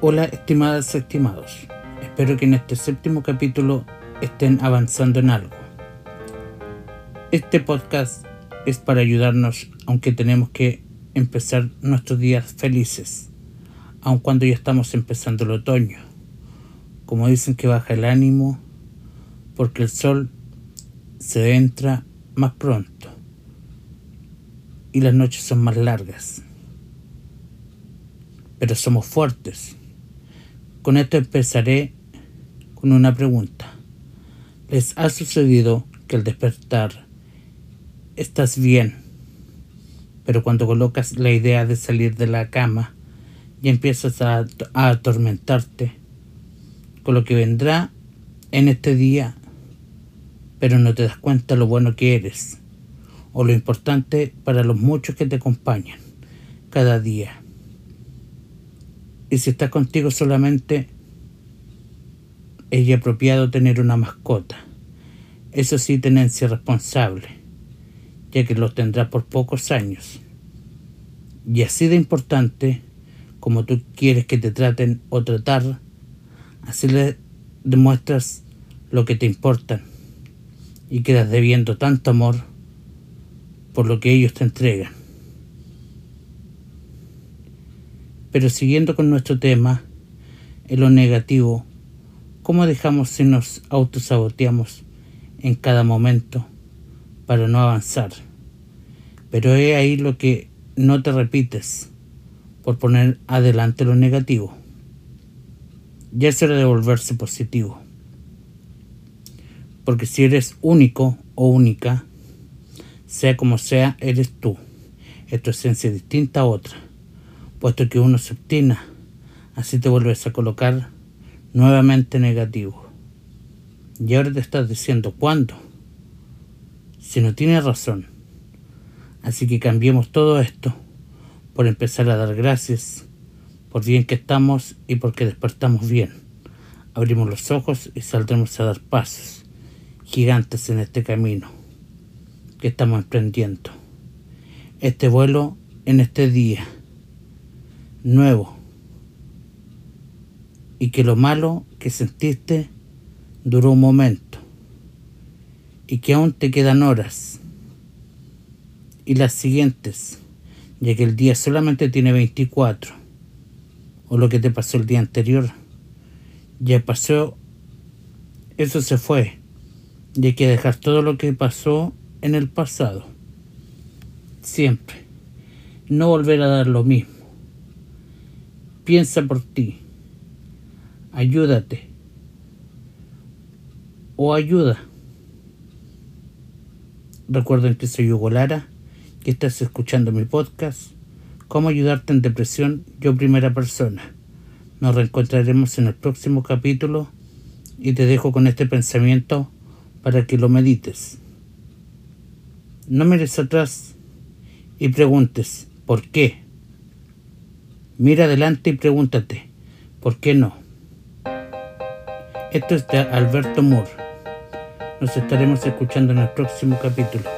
Hola estimadas, estimados. Espero que en este séptimo capítulo estén avanzando en algo. Este podcast es para ayudarnos aunque tenemos que empezar nuestros días felices, aun cuando ya estamos empezando el otoño. Como dicen que baja el ánimo porque el sol se entra más pronto y las noches son más largas. Pero somos fuertes con esto empezaré con una pregunta. ¿Les ha sucedido que al despertar estás bien, pero cuando colocas la idea de salir de la cama y empiezas a, a atormentarte con lo que vendrá en este día, pero no te das cuenta lo bueno que eres o lo importante para los muchos que te acompañan cada día? Y si estás contigo solamente, es apropiado tener una mascota. Eso sí, tenencia responsable, ya que lo tendrás por pocos años. Y así de importante como tú quieres que te traten o tratar, así le demuestras lo que te importan y quedas debiendo tanto amor por lo que ellos te entregan. Pero siguiendo con nuestro tema, en lo negativo, ¿cómo dejamos si nos autosaboteamos en cada momento para no avanzar? Pero es ahí lo que no te repites por poner adelante lo negativo. Ya es hora de volverse positivo. Porque si eres único o única, sea como sea, eres tú. Es tu esencia distinta a otra puesto que uno se obstina, así te vuelves a colocar nuevamente negativo. Y ahora te estás diciendo cuándo, si no tienes razón. Así que cambiemos todo esto por empezar a dar gracias por bien que estamos y porque despertamos bien. Abrimos los ojos y saldremos a dar pasos gigantes en este camino que estamos emprendiendo. Este vuelo en este día nuevo. Y que lo malo que sentiste duró un momento. Y que aún te quedan horas. Y las siguientes ya que el día solamente tiene 24 o lo que te pasó el día anterior ya pasó eso se fue. Y hay que dejar todo lo que pasó en el pasado. Siempre. No volver a dar lo mismo Piensa por ti. Ayúdate. O ayuda. Recuerden que soy Hugo Lara, que estás escuchando mi podcast, Cómo ayudarte en depresión, yo primera persona. Nos reencontraremos en el próximo capítulo y te dejo con este pensamiento para que lo medites. No mires atrás y preguntes, ¿por qué? Mira adelante y pregúntate, ¿por qué no? Esto es de Alberto Moore. Nos estaremos escuchando en el próximo capítulo.